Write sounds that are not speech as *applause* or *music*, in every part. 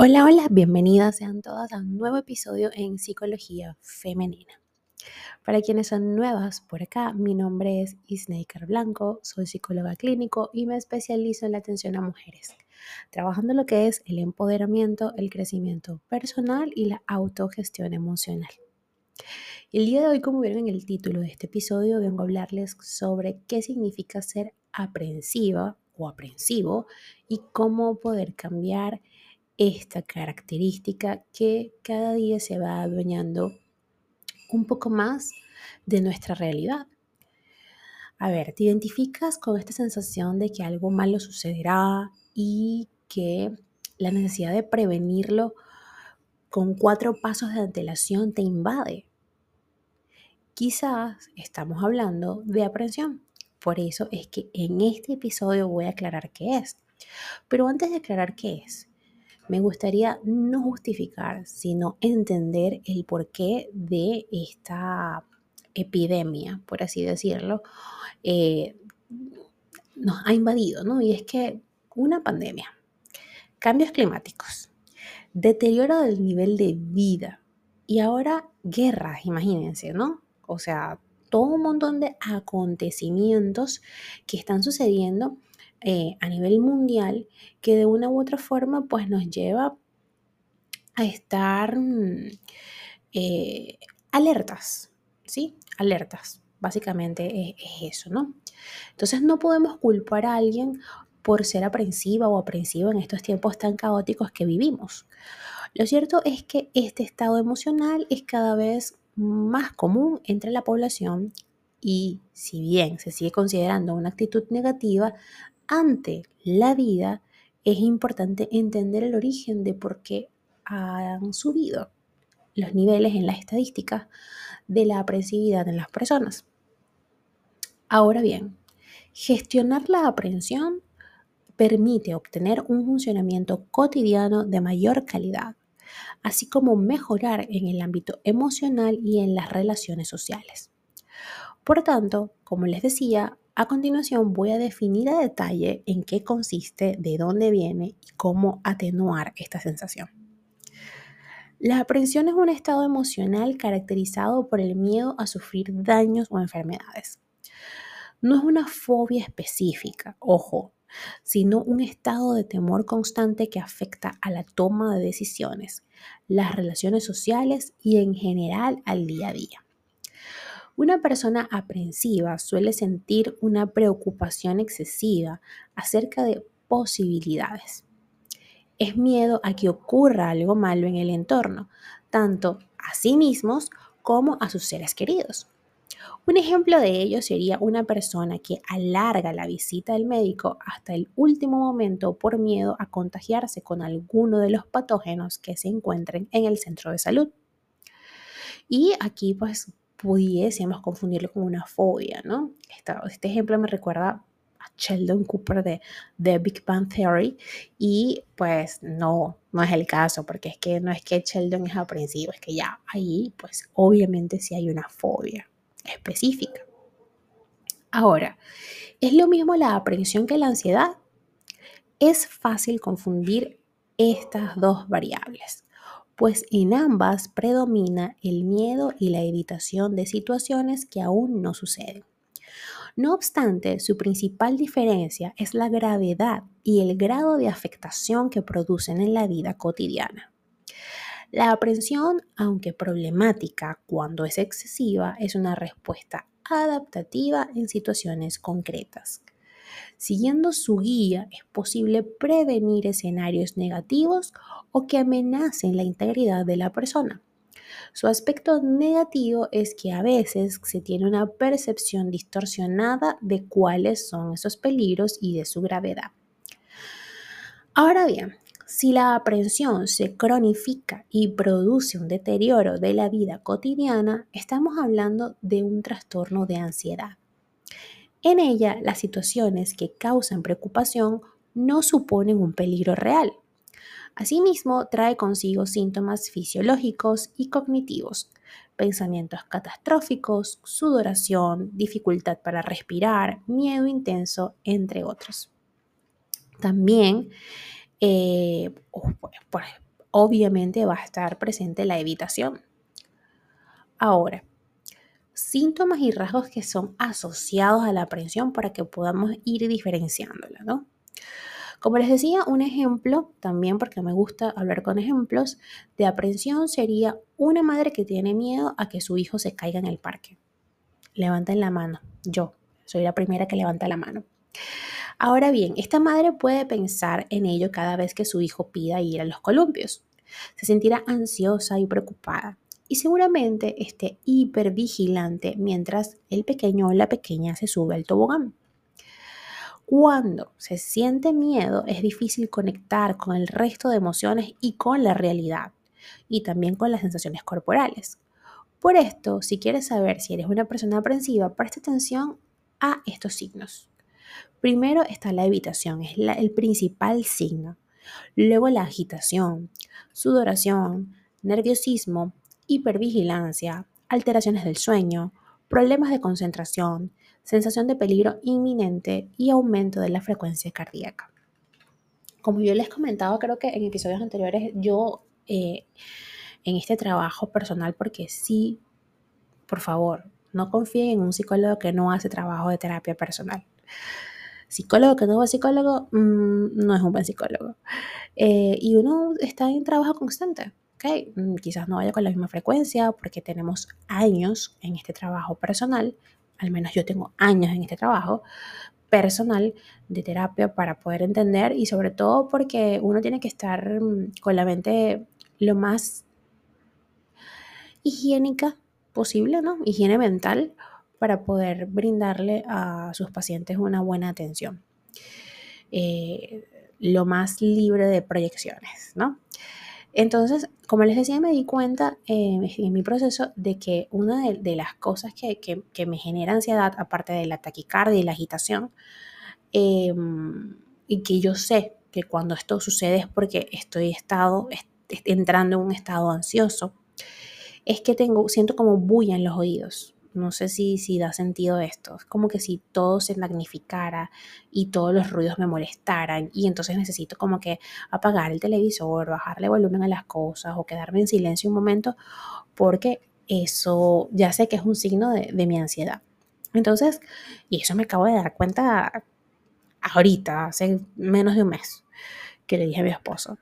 Hola, hola, bienvenidas sean todas a un nuevo episodio en Psicología Femenina. Para quienes son nuevas por acá, mi nombre es Isneiker Blanco, soy psicóloga clínico y me especializo en la atención a mujeres, trabajando lo que es el empoderamiento, el crecimiento personal y la autogestión emocional. El día de hoy, como vieron en el título de este episodio, vengo a hablarles sobre qué significa ser aprensiva o aprensivo y cómo poder cambiar esta característica que cada día se va adueñando un poco más de nuestra realidad. A ver, te identificas con esta sensación de que algo malo sucederá y que la necesidad de prevenirlo con cuatro pasos de antelación te invade. Quizás estamos hablando de aprensión. Por eso es que en este episodio voy a aclarar qué es. Pero antes de aclarar qué es, me gustaría no justificar, sino entender el porqué de esta epidemia, por así decirlo, eh, nos ha invadido, ¿no? Y es que una pandemia, cambios climáticos, deterioro del nivel de vida y ahora guerras, imagínense, ¿no? O sea, todo un montón de acontecimientos que están sucediendo eh, a nivel mundial que de una u otra forma pues nos lleva a estar mm, eh, alertas, ¿sí? Alertas, básicamente es, es eso, ¿no? Entonces no podemos culpar a alguien por ser aprensiva o aprensivo en estos tiempos tan caóticos que vivimos. Lo cierto es que este estado emocional es cada vez más común entre la población y si bien se sigue considerando una actitud negativa, ante la vida, es importante entender el origen de por qué han subido los niveles en las estadísticas de la aprensividad en las personas. Ahora bien, gestionar la aprensión permite obtener un funcionamiento cotidiano de mayor calidad, así como mejorar en el ámbito emocional y en las relaciones sociales. Por tanto, como les decía, a continuación voy a definir a detalle en qué consiste, de dónde viene y cómo atenuar esta sensación. La aprensión es un estado emocional caracterizado por el miedo a sufrir daños o enfermedades. No es una fobia específica, ojo, sino un estado de temor constante que afecta a la toma de decisiones, las relaciones sociales y en general al día a día. Una persona aprensiva suele sentir una preocupación excesiva acerca de posibilidades. Es miedo a que ocurra algo malo en el entorno, tanto a sí mismos como a sus seres queridos. Un ejemplo de ello sería una persona que alarga la visita al médico hasta el último momento por miedo a contagiarse con alguno de los patógenos que se encuentren en el centro de salud. Y aquí pues pudiésemos confundirlo con una fobia, ¿no? este ejemplo me recuerda a Sheldon Cooper de The Big Bang Theory y pues no, no es el caso, porque es que no es que Sheldon es aprensivo, es que ya ahí pues obviamente sí hay una fobia específica. Ahora, ¿es lo mismo la aprensión que la ansiedad? Es fácil confundir estas dos variables pues en ambas predomina el miedo y la evitación de situaciones que aún no suceden. No obstante, su principal diferencia es la gravedad y el grado de afectación que producen en la vida cotidiana. La aprensión, aunque problemática cuando es excesiva, es una respuesta adaptativa en situaciones concretas. Siguiendo su guía es posible prevenir escenarios negativos o que amenacen la integridad de la persona. Su aspecto negativo es que a veces se tiene una percepción distorsionada de cuáles son esos peligros y de su gravedad. Ahora bien, si la aprensión se cronifica y produce un deterioro de la vida cotidiana, estamos hablando de un trastorno de ansiedad. En ella, las situaciones que causan preocupación no suponen un peligro real. Asimismo, trae consigo síntomas fisiológicos y cognitivos, pensamientos catastróficos, sudoración, dificultad para respirar, miedo intenso, entre otros. También, eh, obviamente va a estar presente la evitación. Ahora, síntomas y rasgos que son asociados a la aprensión para que podamos ir diferenciándola, ¿no? Como les decía, un ejemplo, también porque me gusta hablar con ejemplos, de aprensión sería una madre que tiene miedo a que su hijo se caiga en el parque. Levanten la mano, yo soy la primera que levanta la mano. Ahora bien, esta madre puede pensar en ello cada vez que su hijo pida ir a los columpios. Se sentirá ansiosa y preocupada y seguramente esté hipervigilante mientras el pequeño o la pequeña se sube al tobogán. Cuando se siente miedo es difícil conectar con el resto de emociones y con la realidad y también con las sensaciones corporales. Por esto, si quieres saber si eres una persona aprensiva, presta atención a estos signos. Primero está la evitación, es el principal signo. Luego la agitación, sudoración, nerviosismo, hipervigilancia, alteraciones del sueño, problemas de concentración, sensación de peligro inminente y aumento de la frecuencia cardíaca. Como yo les comentaba, creo que en episodios anteriores, yo eh, en este trabajo personal, porque sí, por favor, no confíen en un psicólogo que no hace trabajo de terapia personal. Psicólogo que no va psicólogo mm, no es un buen psicólogo. Eh, y uno está en trabajo constante. Okay, mm, quizás no vaya con la misma frecuencia porque tenemos años en este trabajo personal, al menos yo tengo años en este trabajo personal de terapia para poder entender y sobre todo porque uno tiene que estar mm, con la mente lo más higiénica posible, ¿no? Higiene mental para poder brindarle a sus pacientes una buena atención. Eh, lo más libre de proyecciones, ¿no? Entonces, como les decía, me di cuenta eh, en mi proceso de que una de, las cosas que, me genera ansiedad, aparte de la taquicardia y la agitación, em, y que yo sé que cuando esto sucede es porque estoy estado, entrando en un estado ansioso, es que tengo, siento como bulla en los oídos. No sé si, si da sentido esto. Es como que si todo se magnificara y todos los ruidos me molestaran y entonces necesito como que apagar el televisor, bajarle volumen a las cosas o quedarme en silencio un momento porque eso ya sé que es un signo de, de mi ansiedad. Entonces, y eso me acabo de dar cuenta ahorita, hace menos de un mes, que le dije a mi esposo.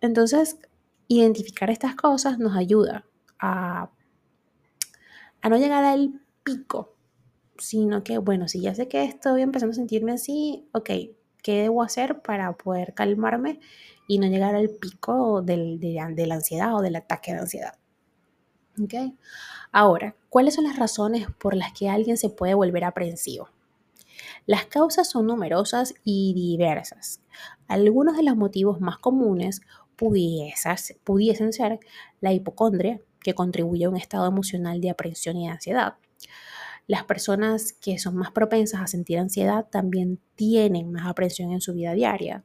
Entonces, identificar estas cosas nos ayuda a a no llegar al pico, sino que, bueno, si ya sé que estoy empezando a sentirme así, ok, ¿qué debo hacer para poder calmarme y no llegar al pico del, de, la ansiedad o del ataque de ansiedad? ¿Ok? Ahora, ¿cuáles son las razones por las que alguien se puede volver aprensivo? Las causas son numerosas y diversas. Algunos de los motivos más comunes pudiesen ser la hipocondria, que contribuye a un estado emocional de aprensión y ansiedad. Las personas que son más propensas a sentir ansiedad también tienen más aprensión en su vida diaria.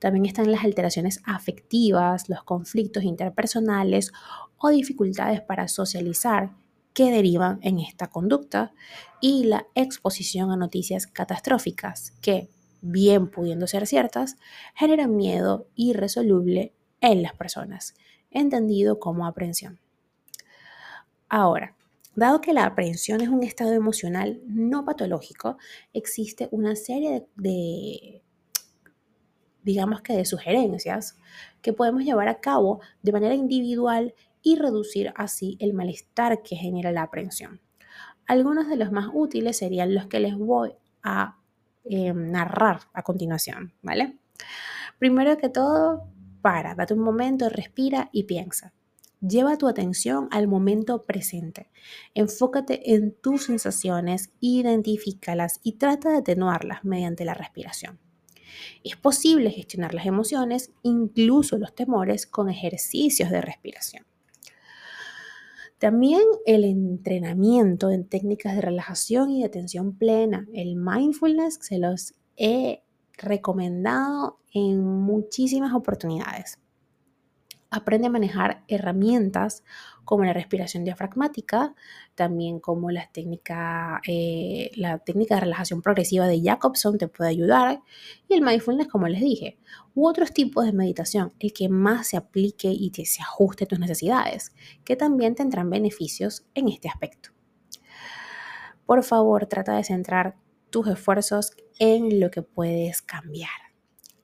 También están las alteraciones afectivas, los conflictos interpersonales o dificultades para socializar que derivan en esta conducta y la exposición a noticias catastróficas que, bien pudiendo ser ciertas, generan miedo irresoluble en las personas, entendido como aprensión. Ahora, dado que la aprehensión es un estado emocional no patológico, existe una serie de, digamos que de sugerencias que podemos llevar a cabo de manera individual y reducir así el malestar que genera la aprehensión. Algunos de los más útiles serían los que les voy a eh, narrar a continuación, ¿vale? Primero que todo, para, date un momento, respira y piensa. Lleva tu atención al momento presente. Enfócate en tus sensaciones, identifícalas y trata de atenuarlas mediante la respiración. Es posible gestionar las emociones, incluso los temores, con ejercicios de respiración. También el entrenamiento en técnicas de relajación y de atención plena, el mindfulness, se los he recomendado en muchísimas oportunidades aprende a manejar herramientas como la respiración diafragmática, también como la técnica, eh, la técnica de relajación progresiva de Jacobson te puede ayudar, y el mindfulness, como les dije, u otros tipos de meditación, el que más se aplique y que se ajuste a tus necesidades, que también tendrán beneficios en este aspecto. Por favor, trata de centrar tus esfuerzos en lo que puedes cambiar.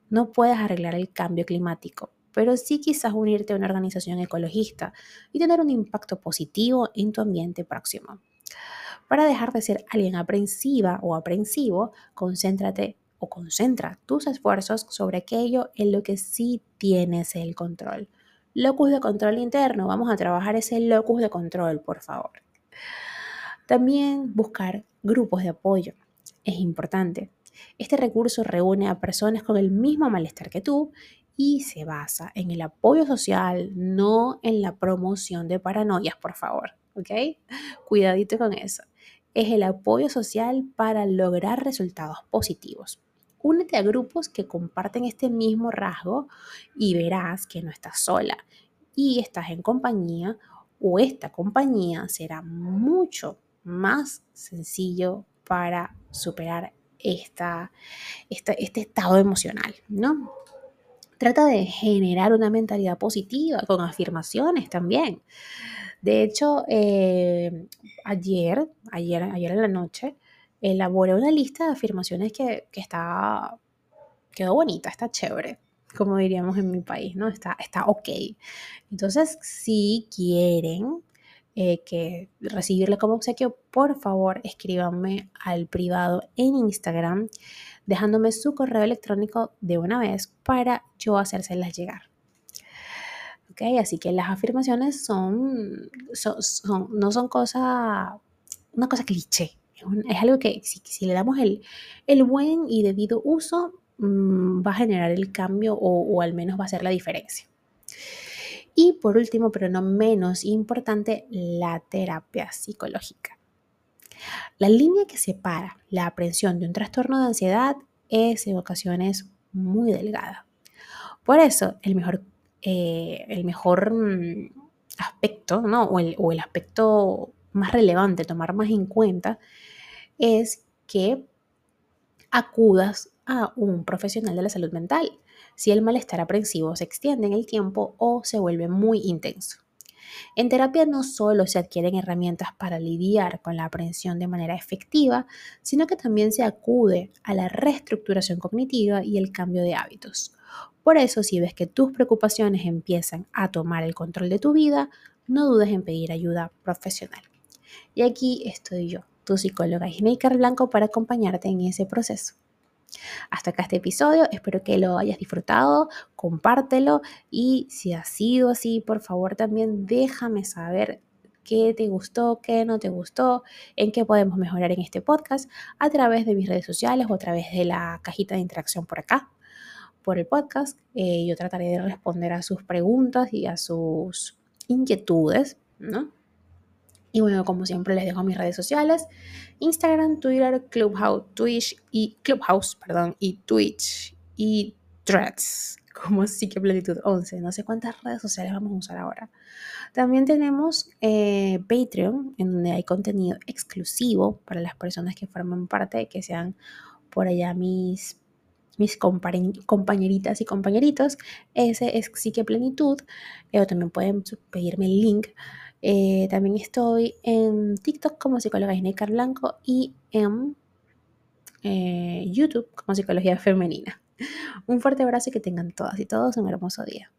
No puedes arreglar el cambio climático, pero sí quizás unirte a una organización ecologista y tener un impacto positivo en tu ambiente próximo. Para dejar de ser alguien aprensiva o aprensivo, concéntrate o concentra tus esfuerzos sobre aquello en lo que sí tienes el control. Locus de control interno, vamos a trabajar ese locus de control, por favor. También buscar grupos de apoyo es importante. Este recurso reúne a personas con el mismo malestar que tú y se basa en el apoyo social, no en la promoción de paranoias, por favor. ¿Ok? Cuidadito con eso. Es el apoyo social para lograr resultados positivos. Únete a grupos que comparten este mismo rasgo y verás que no estás sola y estás en compañía o esta compañía será mucho más sencillo para superar esta, este estado emocional, ¿no? Trata de generar una mentalidad positiva con afirmaciones también. De hecho, eh, ayer, ayer, ayer en la noche, elaboré una lista de afirmaciones que, que está, quedó bonita, está chévere, como diríamos en mi país, ¿no? Está, está ok. Entonces, si quieren eh, que recibirle como obsequio, por favor escríbanme al privado en Instagram dejándome su correo electrónico de una vez para yo hacérselas llegar. Así que las afirmaciones son, son, no son cosa, una cosa cliché. Es algo que si, le damos el, el, buen y debido uso, mm, va a generar el cambio o, o al menos va a ser la diferencia. Y por último, pero no menos importante, la terapia psicológica. La línea que separa la aprensión de un trastorno de ansiedad es en ocasiones muy delgada. Por eso, el mejor, eh, el mejor mm, aspecto, ¿no? o, el, o el aspecto más relevante, tomar más en cuenta, es que acudas a un profesional de la salud mental si el malestar aprensivo se extiende en el tiempo o se vuelve muy intenso. En terapia no solo se adquieren herramientas para lidiar con la aprensión de manera efectiva, sino que también se acude a la reestructuración cognitiva y el cambio de hábitos. Por eso, si ves que tus preocupaciones empiezan a tomar el control de tu vida, no dudes en pedir ayuda profesional. Y aquí estoy yo, tu psicóloga Ismaker Blanco, para acompañarte en ese proceso. Hasta acá este episodio, espero que lo hayas disfrutado, compártelo y si ha sido así, por favor también déjame saber qué te gustó, qué no te gustó, en qué podemos mejorar en este podcast a través de mis redes sociales o a través de la cajita de interacción por acá, por el podcast. Eh, yo trataré de responder a sus preguntas y a sus inquietudes, ¿no? Y bueno, como siempre les dejo mis redes sociales, Instagram, Twitter, Clubhouse, Twitch y Clubhouse, perdón, y Twitch y Threads, *laughs* como Plenitud 11. No sé cuántas redes sociales vamos a usar ahora. También tenemos eh, Patreon, en donde hay contenido exclusivo para las personas que forman parte, que sean por allá mis mis compañeritas y compañeritos. Ese es Psique Plenitud. Eh, también pueden pedirme el link eh, también estoy en TikTok como psicóloga Isnecar Blanco y en eh, YouTube como psicología femenina. *laughs* Un fuerte abrazo y que tengan todas y todos un hermoso día.